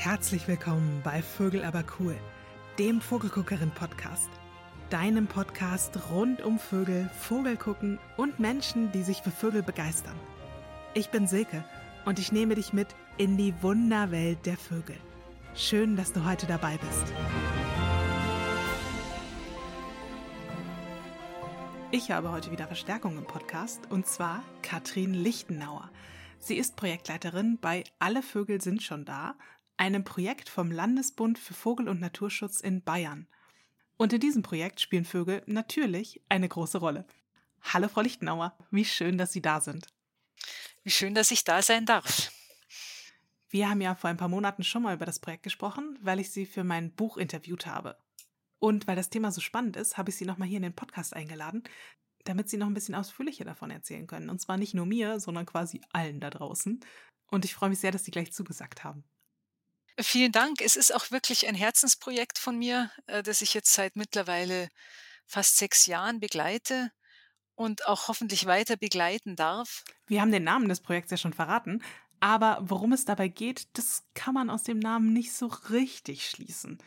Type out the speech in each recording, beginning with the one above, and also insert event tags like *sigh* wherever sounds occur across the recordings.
Herzlich willkommen bei Vögel aber cool, dem Vogelguckerin-Podcast. Deinem Podcast rund um Vögel, Vogelgucken und Menschen, die sich für Vögel begeistern. Ich bin Silke und ich nehme dich mit in die Wunderwelt der Vögel. Schön, dass du heute dabei bist. Ich habe heute wieder Verstärkung im Podcast und zwar Katrin Lichtenauer. Sie ist Projektleiterin bei Alle Vögel sind schon da, einem Projekt vom Landesbund für Vogel- und Naturschutz in Bayern. Und in diesem Projekt spielen Vögel natürlich eine große Rolle. Hallo Frau Lichtenauer, wie schön, dass Sie da sind. Wie schön, dass ich da sein darf. Wir haben ja vor ein paar Monaten schon mal über das Projekt gesprochen, weil ich Sie für mein Buch interviewt habe. Und weil das Thema so spannend ist, habe ich Sie nochmal hier in den Podcast eingeladen, damit Sie noch ein bisschen ausführlicher davon erzählen können. Und zwar nicht nur mir, sondern quasi allen da draußen. Und ich freue mich sehr, dass Sie gleich zugesagt haben. Vielen Dank. Es ist auch wirklich ein Herzensprojekt von mir, äh, das ich jetzt seit mittlerweile fast sechs Jahren begleite und auch hoffentlich weiter begleiten darf. Wir haben den Namen des Projekts ja schon verraten, aber worum es dabei geht, das kann man aus dem Namen nicht so richtig schließen.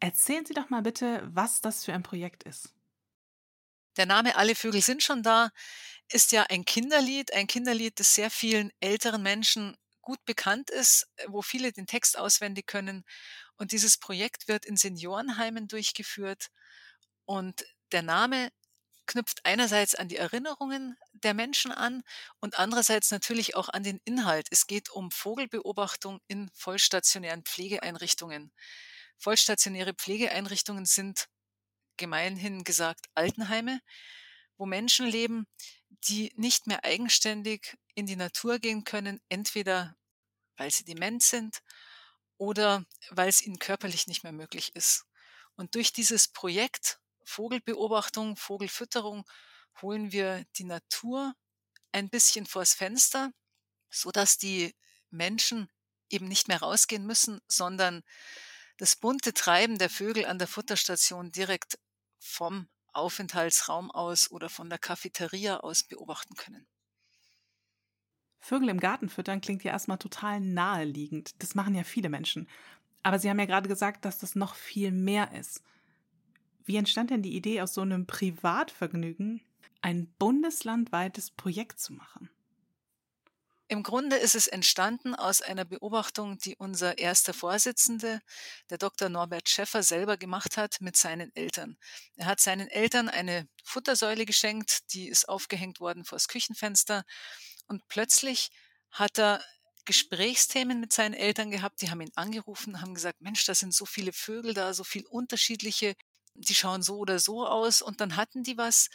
Erzählen Sie doch mal bitte, was das für ein Projekt ist. Der Name Alle Vögel sind schon da ist ja ein Kinderlied, ein Kinderlied, das sehr vielen älteren Menschen gut bekannt ist, äh, wo viele den Text auswendig können. Und dieses Projekt wird in Seniorenheimen durchgeführt. Und der Name knüpft einerseits an die Erinnerungen der Menschen an und andererseits natürlich auch an den Inhalt. Es geht um Vogelbeobachtung in vollstationären Pflegeeinrichtungen. Vollstationäre Pflegeeinrichtungen sind gemeinhin gesagt Altenheime, wo Menschen leben, die nicht mehr eigenständig in die Natur gehen können, entweder weil sie dement sind oder weil es ihnen körperlich nicht mehr möglich ist. Und durch dieses Projekt Vogelbeobachtung, Vogelfütterung holen wir die Natur ein bisschen vors Fenster, so dass die Menschen eben nicht mehr rausgehen müssen, sondern das bunte Treiben der Vögel an der Futterstation direkt vom Aufenthaltsraum aus oder von der Cafeteria aus beobachten können. Vögel im Garten füttern klingt ja erstmal total naheliegend. Das machen ja viele Menschen. Aber Sie haben ja gerade gesagt, dass das noch viel mehr ist. Wie entstand denn die Idee, aus so einem Privatvergnügen ein bundeslandweites Projekt zu machen? Im Grunde ist es entstanden aus einer Beobachtung, die unser erster Vorsitzende, der Dr. Norbert Schäffer, selber gemacht hat mit seinen Eltern. Er hat seinen Eltern eine Futtersäule geschenkt, die ist aufgehängt worden vors Küchenfenster und plötzlich hat er Gesprächsthemen mit seinen Eltern gehabt, die haben ihn angerufen, haben gesagt, Mensch, da sind so viele Vögel da, so viel unterschiedliche, die schauen so oder so aus. Und dann hatten die was,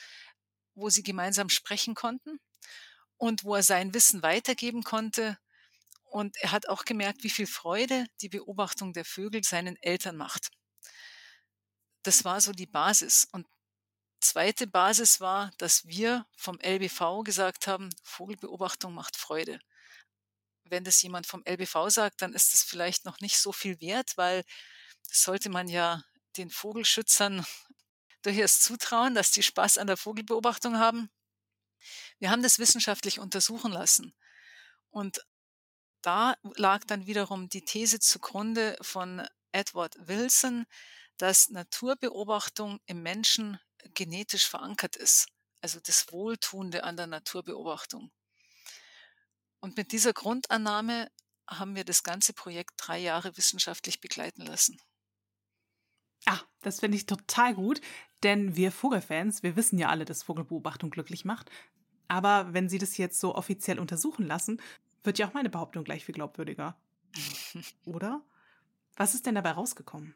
wo sie gemeinsam sprechen konnten und wo er sein Wissen weitergeben konnte. Und er hat auch gemerkt, wie viel Freude die Beobachtung der Vögel seinen Eltern macht. Das war so die Basis. Und zweite Basis war, dass wir vom LBV gesagt haben, Vogelbeobachtung macht Freude. Wenn das jemand vom LBV sagt, dann ist das vielleicht noch nicht so viel wert, weil das sollte man ja den Vogelschützern *laughs* durchaus zutrauen, dass die Spaß an der Vogelbeobachtung haben. Wir haben das wissenschaftlich untersuchen lassen. Und da lag dann wiederum die These zugrunde von Edward Wilson, dass Naturbeobachtung im Menschen genetisch verankert ist, also das Wohltuende an der Naturbeobachtung. Und mit dieser Grundannahme haben wir das ganze Projekt drei Jahre wissenschaftlich begleiten lassen. Ah, das finde ich total gut, denn wir Vogelfans, wir wissen ja alle, dass Vogelbeobachtung glücklich macht. Aber wenn Sie das jetzt so offiziell untersuchen lassen, wird ja auch meine Behauptung gleich viel glaubwürdiger. *laughs* Oder? Was ist denn dabei rausgekommen?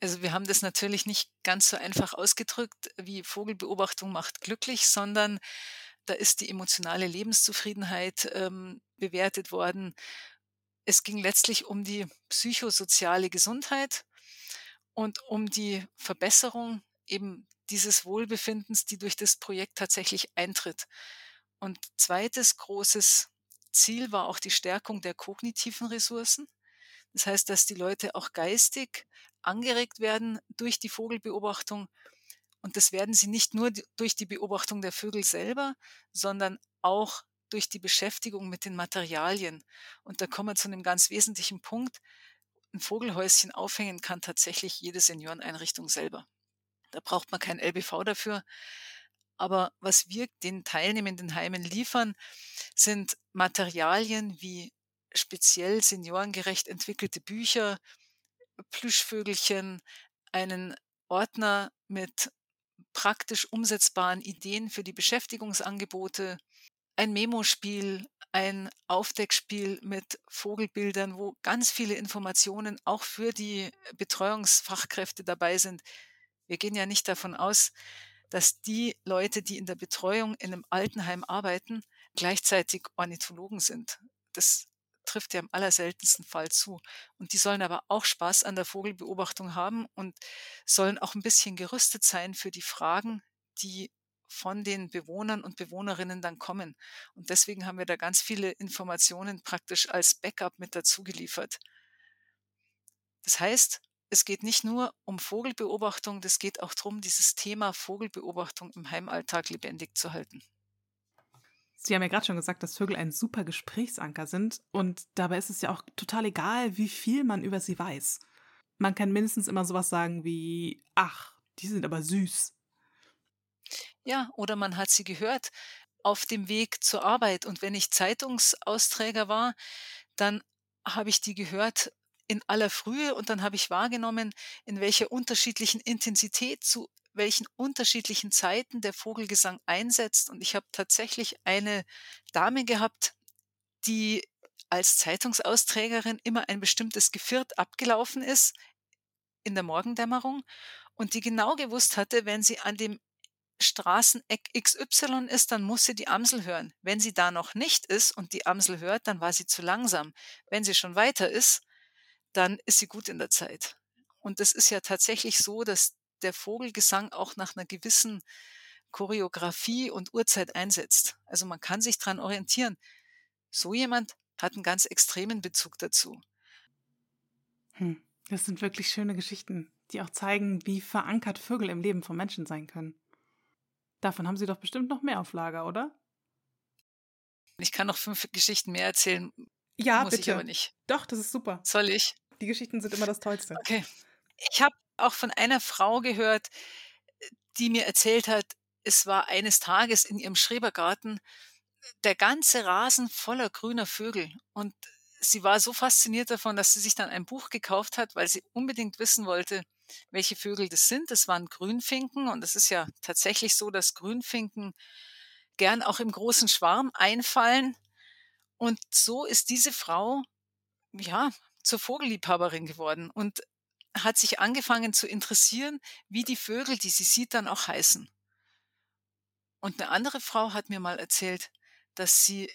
Also wir haben das natürlich nicht ganz so einfach ausgedrückt, wie Vogelbeobachtung macht glücklich, sondern da ist die emotionale Lebenszufriedenheit ähm, bewertet worden. Es ging letztlich um die psychosoziale Gesundheit und um die Verbesserung eben dieses Wohlbefindens, die durch das Projekt tatsächlich eintritt. Und zweites großes Ziel war auch die Stärkung der kognitiven Ressourcen. Das heißt, dass die Leute auch geistig angeregt werden durch die Vogelbeobachtung. Und das werden sie nicht nur durch die Beobachtung der Vögel selber, sondern auch durch die Beschäftigung mit den Materialien. Und da kommen wir zu einem ganz wesentlichen Punkt. Ein Vogelhäuschen aufhängen kann tatsächlich jede Senioreneinrichtung selber. Da braucht man kein LBV dafür. Aber was wir den teilnehmenden Heimen liefern, sind Materialien wie speziell seniorengerecht entwickelte Bücher, Plüschvögelchen, einen Ordner mit praktisch umsetzbaren Ideen für die Beschäftigungsangebote, ein Memospiel, ein Aufdeckspiel mit Vogelbildern, wo ganz viele Informationen auch für die Betreuungsfachkräfte dabei sind. Wir gehen ja nicht davon aus, dass die Leute, die in der Betreuung in einem Altenheim arbeiten, gleichzeitig Ornithologen sind. Das trifft ja im allerseltensten Fall zu. Und die sollen aber auch Spaß an der Vogelbeobachtung haben und sollen auch ein bisschen gerüstet sein für die Fragen, die von den Bewohnern und Bewohnerinnen dann kommen. Und deswegen haben wir da ganz viele Informationen praktisch als Backup mit dazu geliefert. Das heißt, es geht nicht nur um Vogelbeobachtung, das geht auch darum, dieses Thema Vogelbeobachtung im Heimalltag lebendig zu halten. Sie haben ja gerade schon gesagt, dass Vögel ein super Gesprächsanker sind und dabei ist es ja auch total egal, wie viel man über sie weiß. Man kann mindestens immer sowas sagen wie, ach, die sind aber süß. Ja, oder man hat sie gehört auf dem Weg zur Arbeit und wenn ich Zeitungsausträger war, dann habe ich die gehört in aller Frühe und dann habe ich wahrgenommen, in welcher unterschiedlichen Intensität zu welchen unterschiedlichen Zeiten der Vogelgesang einsetzt. Und ich habe tatsächlich eine Dame gehabt, die als Zeitungsausträgerin immer ein bestimmtes Geviert abgelaufen ist in der Morgendämmerung und die genau gewusst hatte, wenn sie an dem Straßeneck XY ist, dann muss sie die Amsel hören. Wenn sie da noch nicht ist und die Amsel hört, dann war sie zu langsam. Wenn sie schon weiter ist, dann ist sie gut in der Zeit. Und es ist ja tatsächlich so, dass der Vogelgesang auch nach einer gewissen Choreografie und Uhrzeit einsetzt. Also man kann sich dran orientieren. So jemand hat einen ganz extremen Bezug dazu. Hm, das sind wirklich schöne Geschichten, die auch zeigen, wie verankert Vögel im Leben von Menschen sein können. Davon haben Sie doch bestimmt noch mehr auf Lager, oder? Ich kann noch fünf Geschichten mehr erzählen. Ja, muss bitte. ich aber nicht. Doch, das ist super. Soll ich? Die Geschichten sind immer das Tollste. Okay. Ich habe auch von einer Frau gehört, die mir erzählt hat, es war eines Tages in ihrem Schrebergarten der ganze Rasen voller grüner Vögel. Und sie war so fasziniert davon, dass sie sich dann ein Buch gekauft hat, weil sie unbedingt wissen wollte, welche Vögel das sind. Das waren Grünfinken und es ist ja tatsächlich so, dass Grünfinken gern auch im großen Schwarm einfallen. Und so ist diese Frau, ja, zur Vogelliebhaberin geworden. Und hat sich angefangen zu interessieren, wie die Vögel, die sie sieht, dann auch heißen. Und eine andere Frau hat mir mal erzählt, dass sie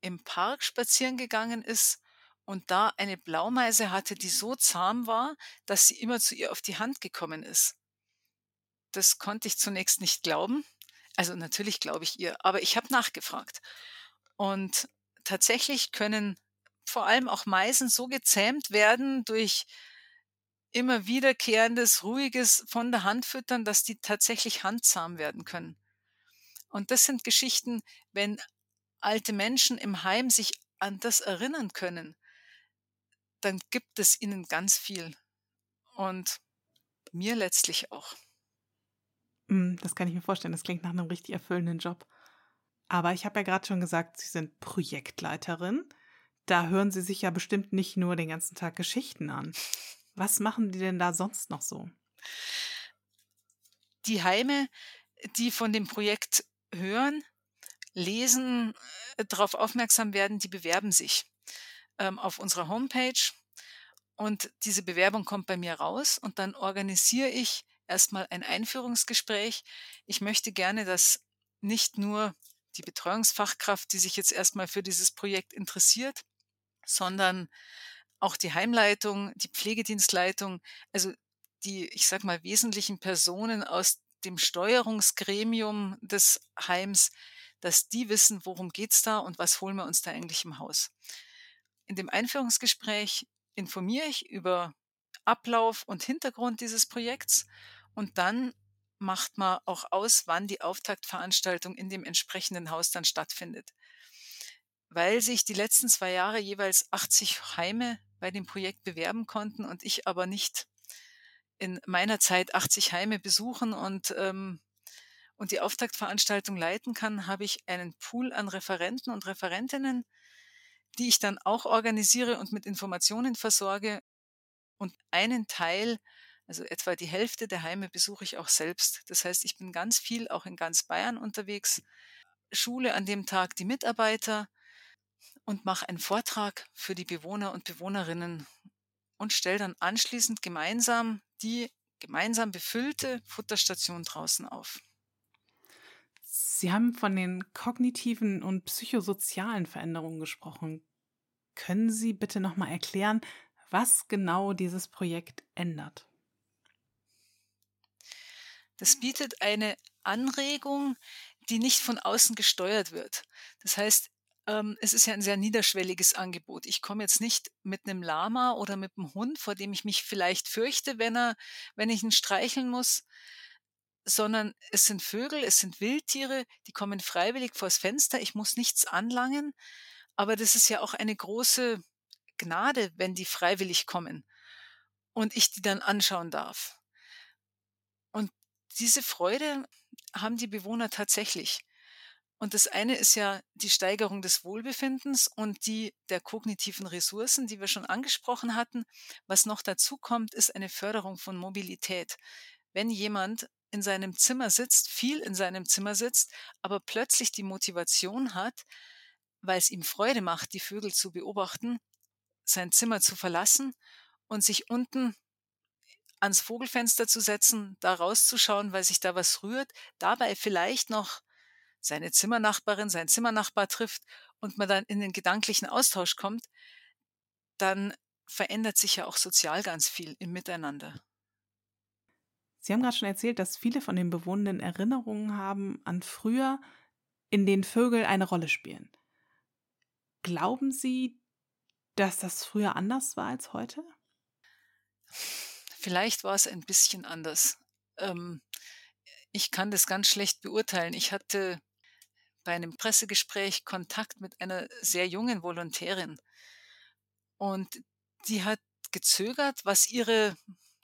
im Park spazieren gegangen ist und da eine Blaumeise hatte, die so zahm war, dass sie immer zu ihr auf die Hand gekommen ist. Das konnte ich zunächst nicht glauben. Also natürlich glaube ich ihr, aber ich habe nachgefragt. Und tatsächlich können vor allem auch Meisen so gezähmt werden durch immer wiederkehrendes, ruhiges von der Hand füttern, dass die tatsächlich handzahm werden können. Und das sind Geschichten, wenn alte Menschen im Heim sich an das erinnern können, dann gibt es ihnen ganz viel. Und mir letztlich auch. Hm, das kann ich mir vorstellen. Das klingt nach einem richtig erfüllenden Job. Aber ich habe ja gerade schon gesagt, Sie sind Projektleiterin. Da hören Sie sich ja bestimmt nicht nur den ganzen Tag Geschichten an. Was machen die denn da sonst noch so? Die Heime, die von dem Projekt hören, lesen, äh, darauf aufmerksam werden, die bewerben sich ähm, auf unserer Homepage und diese Bewerbung kommt bei mir raus und dann organisiere ich erstmal ein Einführungsgespräch. Ich möchte gerne, dass nicht nur die Betreuungsfachkraft, die sich jetzt erstmal für dieses Projekt interessiert, sondern auch die Heimleitung, die Pflegedienstleitung, also die, ich sag mal, wesentlichen Personen aus dem Steuerungsgremium des Heims, dass die wissen, worum geht's da und was holen wir uns da eigentlich im Haus. In dem Einführungsgespräch informiere ich über Ablauf und Hintergrund dieses Projekts und dann macht man auch aus, wann die Auftaktveranstaltung in dem entsprechenden Haus dann stattfindet. Weil sich die letzten zwei Jahre jeweils 80 Heime bei dem Projekt bewerben konnten und ich aber nicht in meiner Zeit 80 Heime besuchen und, ähm, und die Auftaktveranstaltung leiten kann, habe ich einen Pool an Referenten und Referentinnen, die ich dann auch organisiere und mit Informationen versorge. Und einen Teil, also etwa die Hälfte der Heime besuche ich auch selbst. Das heißt, ich bin ganz viel auch in ganz Bayern unterwegs, schule an dem Tag die Mitarbeiter und mache einen Vortrag für die Bewohner und Bewohnerinnen und stelle dann anschließend gemeinsam die gemeinsam befüllte Futterstation draußen auf. Sie haben von den kognitiven und psychosozialen Veränderungen gesprochen. Können Sie bitte nochmal erklären, was genau dieses Projekt ändert? Das bietet eine Anregung, die nicht von außen gesteuert wird. Das heißt, ähm, es ist ja ein sehr niederschwelliges Angebot. Ich komme jetzt nicht mit einem Lama oder mit einem Hund, vor dem ich mich vielleicht fürchte, wenn er, wenn ich ihn streicheln muss, sondern es sind Vögel, es sind Wildtiere, die kommen freiwillig vors Fenster. Ich muss nichts anlangen, aber das ist ja auch eine große Gnade, wenn die freiwillig kommen und ich die dann anschauen darf. Und diese Freude haben die Bewohner tatsächlich. Und das eine ist ja die Steigerung des Wohlbefindens und die der kognitiven Ressourcen, die wir schon angesprochen hatten. Was noch dazu kommt, ist eine Förderung von Mobilität. Wenn jemand in seinem Zimmer sitzt, viel in seinem Zimmer sitzt, aber plötzlich die Motivation hat, weil es ihm Freude macht, die Vögel zu beobachten, sein Zimmer zu verlassen und sich unten ans Vogelfenster zu setzen, da rauszuschauen, weil sich da was rührt, dabei vielleicht noch seine Zimmernachbarin, sein Zimmernachbar trifft und man dann in den gedanklichen Austausch kommt, dann verändert sich ja auch sozial ganz viel im Miteinander. Sie haben gerade schon erzählt, dass viele von den Bewohnenden Erinnerungen haben an früher, in denen Vögel eine Rolle spielen. Glauben Sie, dass das früher anders war als heute? Vielleicht war es ein bisschen anders. Ähm, ich kann das ganz schlecht beurteilen. Ich hatte bei einem Pressegespräch Kontakt mit einer sehr jungen Volontärin. Und die hat gezögert, was ihre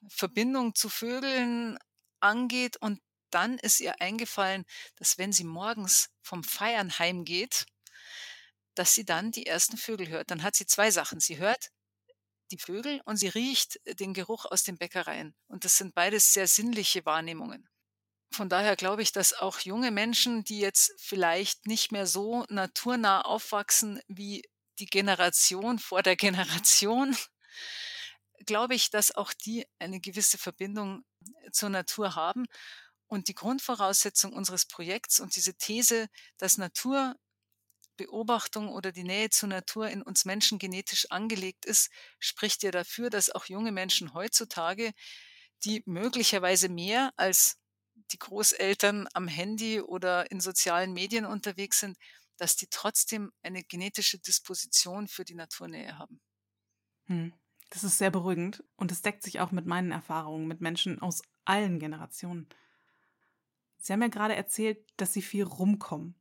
Verbindung zu Vögeln angeht. Und dann ist ihr eingefallen, dass wenn sie morgens vom Feiern heimgeht, dass sie dann die ersten Vögel hört. Dann hat sie zwei Sachen. Sie hört die Vögel und sie riecht den Geruch aus den Bäckereien. Und das sind beides sehr sinnliche Wahrnehmungen. Von daher glaube ich, dass auch junge Menschen, die jetzt vielleicht nicht mehr so naturnah aufwachsen wie die Generation vor der Generation, *laughs* glaube ich, dass auch die eine gewisse Verbindung zur Natur haben. Und die Grundvoraussetzung unseres Projekts und diese These, dass Naturbeobachtung oder die Nähe zur Natur in uns Menschen genetisch angelegt ist, spricht ja dafür, dass auch junge Menschen heutzutage, die möglicherweise mehr als die Großeltern am Handy oder in sozialen Medien unterwegs sind, dass die trotzdem eine genetische Disposition für die Naturnähe haben. Hm. Das ist sehr beruhigend und es deckt sich auch mit meinen Erfahrungen mit Menschen aus allen Generationen. Sie haben ja gerade erzählt, dass Sie viel rumkommen.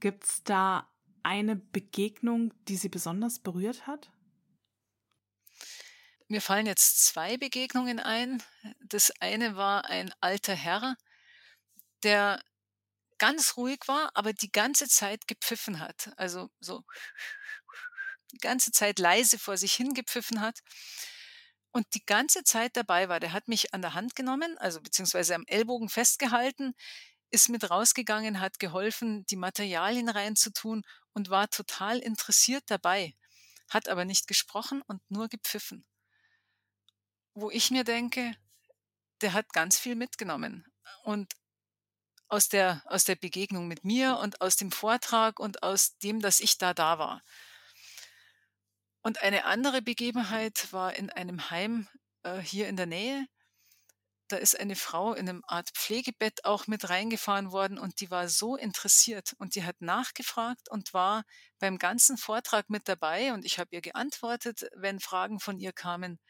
Gibt es da eine Begegnung, die Sie besonders berührt hat? Mir fallen jetzt zwei Begegnungen ein. Das eine war ein alter Herr, der ganz ruhig war, aber die ganze Zeit gepfiffen hat. Also so die ganze Zeit leise vor sich hingepfiffen hat und die ganze Zeit dabei war. Der hat mich an der Hand genommen, also beziehungsweise am Ellbogen festgehalten, ist mit rausgegangen, hat geholfen, die Materialien reinzutun und war total interessiert dabei, hat aber nicht gesprochen und nur gepfiffen wo ich mir denke, der hat ganz viel mitgenommen. Und aus der, aus der Begegnung mit mir und aus dem Vortrag und aus dem, dass ich da da war. Und eine andere Begebenheit war in einem Heim äh, hier in der Nähe. Da ist eine Frau in einem Art Pflegebett auch mit reingefahren worden und die war so interessiert und die hat nachgefragt und war beim ganzen Vortrag mit dabei und ich habe ihr geantwortet, wenn Fragen von ihr kamen.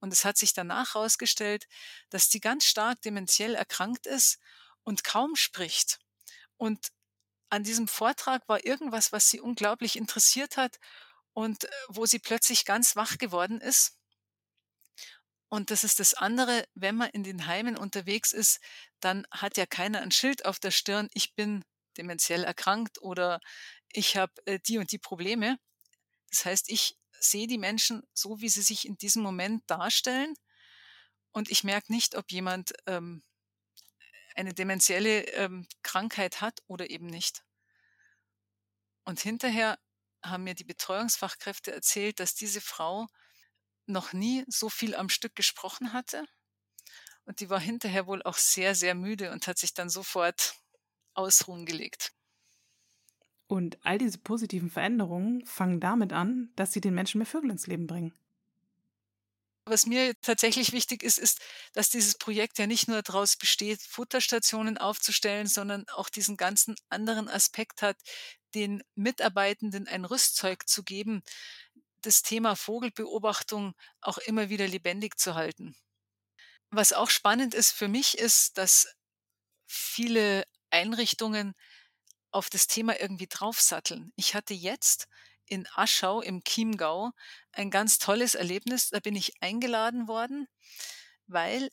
Und es hat sich danach herausgestellt, dass die ganz stark dementiell erkrankt ist und kaum spricht. Und an diesem Vortrag war irgendwas, was sie unglaublich interessiert hat und äh, wo sie plötzlich ganz wach geworden ist. Und das ist das andere, wenn man in den Heimen unterwegs ist, dann hat ja keiner ein Schild auf der Stirn, ich bin dementiell erkrankt oder ich habe äh, die und die Probleme. Das heißt, ich sehe die Menschen so, wie sie sich in diesem Moment darstellen und ich merke nicht, ob jemand ähm, eine dementielle ähm, Krankheit hat oder eben nicht. Und hinterher haben mir die Betreuungsfachkräfte erzählt, dass diese Frau noch nie so viel am Stück gesprochen hatte. Und die war hinterher wohl auch sehr, sehr müde und hat sich dann sofort ausruhen gelegt. Und all diese positiven Veränderungen fangen damit an, dass sie den Menschen mehr Vögel ins Leben bringen. Was mir tatsächlich wichtig ist, ist, dass dieses Projekt ja nicht nur daraus besteht, Futterstationen aufzustellen, sondern auch diesen ganzen anderen Aspekt hat, den Mitarbeitenden ein Rüstzeug zu geben, das Thema Vogelbeobachtung auch immer wieder lebendig zu halten. Was auch spannend ist für mich, ist, dass viele Einrichtungen auf das Thema irgendwie draufsatteln. Ich hatte jetzt in Aschau im Chiemgau ein ganz tolles Erlebnis. Da bin ich eingeladen worden, weil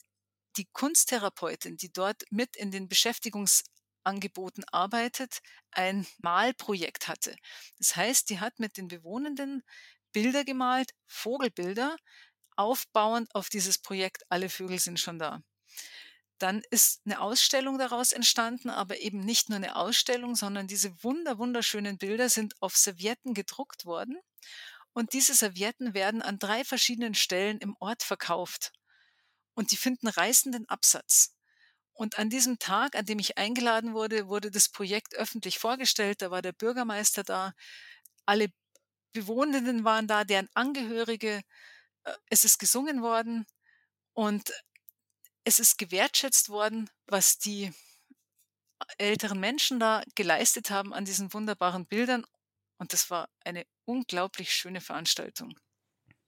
die Kunsttherapeutin, die dort mit in den Beschäftigungsangeboten arbeitet, ein Malprojekt hatte. Das heißt, die hat mit den Bewohnenden Bilder gemalt, Vogelbilder, aufbauend auf dieses Projekt Alle Vögel sind schon da. Dann ist eine Ausstellung daraus entstanden, aber eben nicht nur eine Ausstellung, sondern diese wunder, wunderschönen Bilder sind auf Servietten gedruckt worden. Und diese Servietten werden an drei verschiedenen Stellen im Ort verkauft. Und die finden reißenden Absatz. Und an diesem Tag, an dem ich eingeladen wurde, wurde das Projekt öffentlich vorgestellt. Da war der Bürgermeister da. Alle Bewohnenden waren da, deren Angehörige. Äh, es ist gesungen worden. Und es ist gewertschätzt worden, was die älteren Menschen da geleistet haben an diesen wunderbaren Bildern. Und das war eine unglaublich schöne Veranstaltung.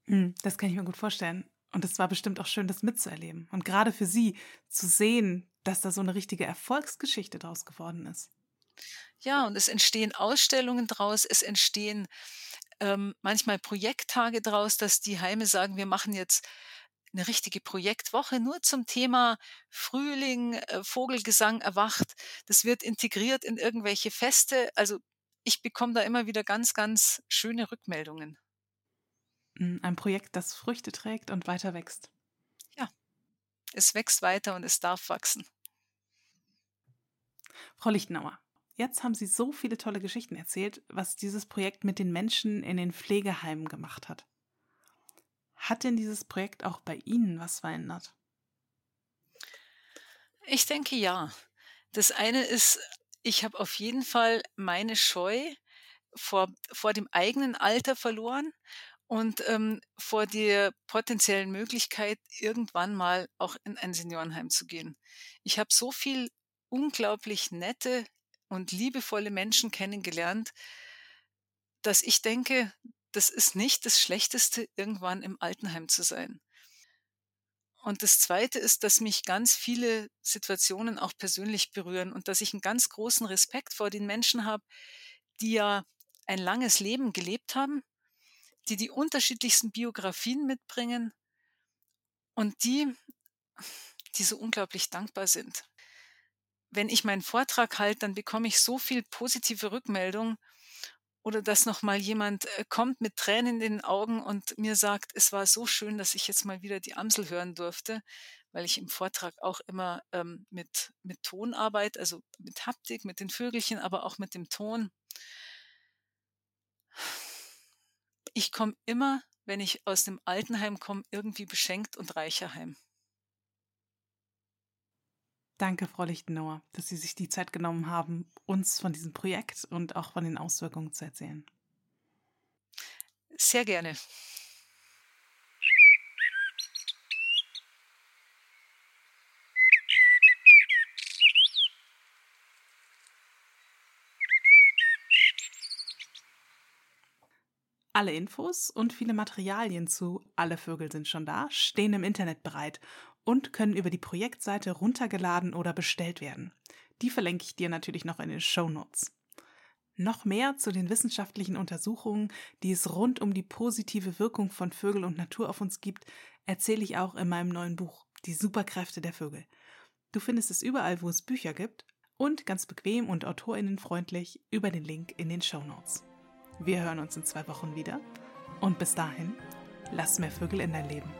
Hm, das kann ich mir gut vorstellen. Und es war bestimmt auch schön, das mitzuerleben. Und gerade für Sie zu sehen, dass da so eine richtige Erfolgsgeschichte draus geworden ist. Ja, und es entstehen Ausstellungen draus, es entstehen ähm, manchmal Projekttage draus, dass die Heime sagen, wir machen jetzt eine richtige Projektwoche nur zum Thema Frühling, äh, Vogelgesang erwacht. Das wird integriert in irgendwelche Feste. Also ich bekomme da immer wieder ganz, ganz schöne Rückmeldungen. Hm, ein Projekt, das Früchte trägt und weiter wächst. Ja, es wächst weiter und es darf wachsen. Frau Lichtenauer, jetzt haben Sie so viele tolle Geschichten erzählt, was dieses Projekt mit den Menschen in den Pflegeheimen gemacht hat. Hat denn dieses Projekt auch bei Ihnen was verändert? Ich denke ja. Das eine ist, ich habe auf jeden Fall meine Scheu vor, vor dem eigenen Alter verloren und ähm, vor der potenziellen Möglichkeit, irgendwann mal auch in ein Seniorenheim zu gehen. Ich habe so viel unglaublich nette und liebevolle Menschen kennengelernt, dass ich denke, das ist nicht das Schlechteste, irgendwann im Altenheim zu sein. Und das Zweite ist, dass mich ganz viele Situationen auch persönlich berühren und dass ich einen ganz großen Respekt vor den Menschen habe, die ja ein langes Leben gelebt haben, die die unterschiedlichsten Biografien mitbringen und die, die so unglaublich dankbar sind. Wenn ich meinen Vortrag halte, dann bekomme ich so viel positive Rückmeldung oder dass noch mal jemand äh, kommt mit Tränen in den Augen und mir sagt, es war so schön, dass ich jetzt mal wieder die Amsel hören durfte, weil ich im Vortrag auch immer ähm, mit, mit Ton also mit Haptik, mit den Vögelchen, aber auch mit dem Ton. Ich komme immer, wenn ich aus dem Altenheim komme, irgendwie beschenkt und reicher heim. Danke, Frau Lichtenauer, dass Sie sich die Zeit genommen haben, uns von diesem Projekt und auch von den Auswirkungen zu erzählen. Sehr gerne. Alle Infos und viele Materialien zu Alle Vögel sind schon da stehen im Internet bereit und können über die Projektseite runtergeladen oder bestellt werden. Die verlinke ich dir natürlich noch in den Show Notes. Noch mehr zu den wissenschaftlichen Untersuchungen, die es rund um die positive Wirkung von Vögel und Natur auf uns gibt, erzähle ich auch in meinem neuen Buch Die Superkräfte der Vögel. Du findest es überall, wo es Bücher gibt und ganz bequem und autorinnenfreundlich über den Link in den Show Notes. Wir hören uns in zwei Wochen wieder und bis dahin, lass mehr Vögel in dein Leben.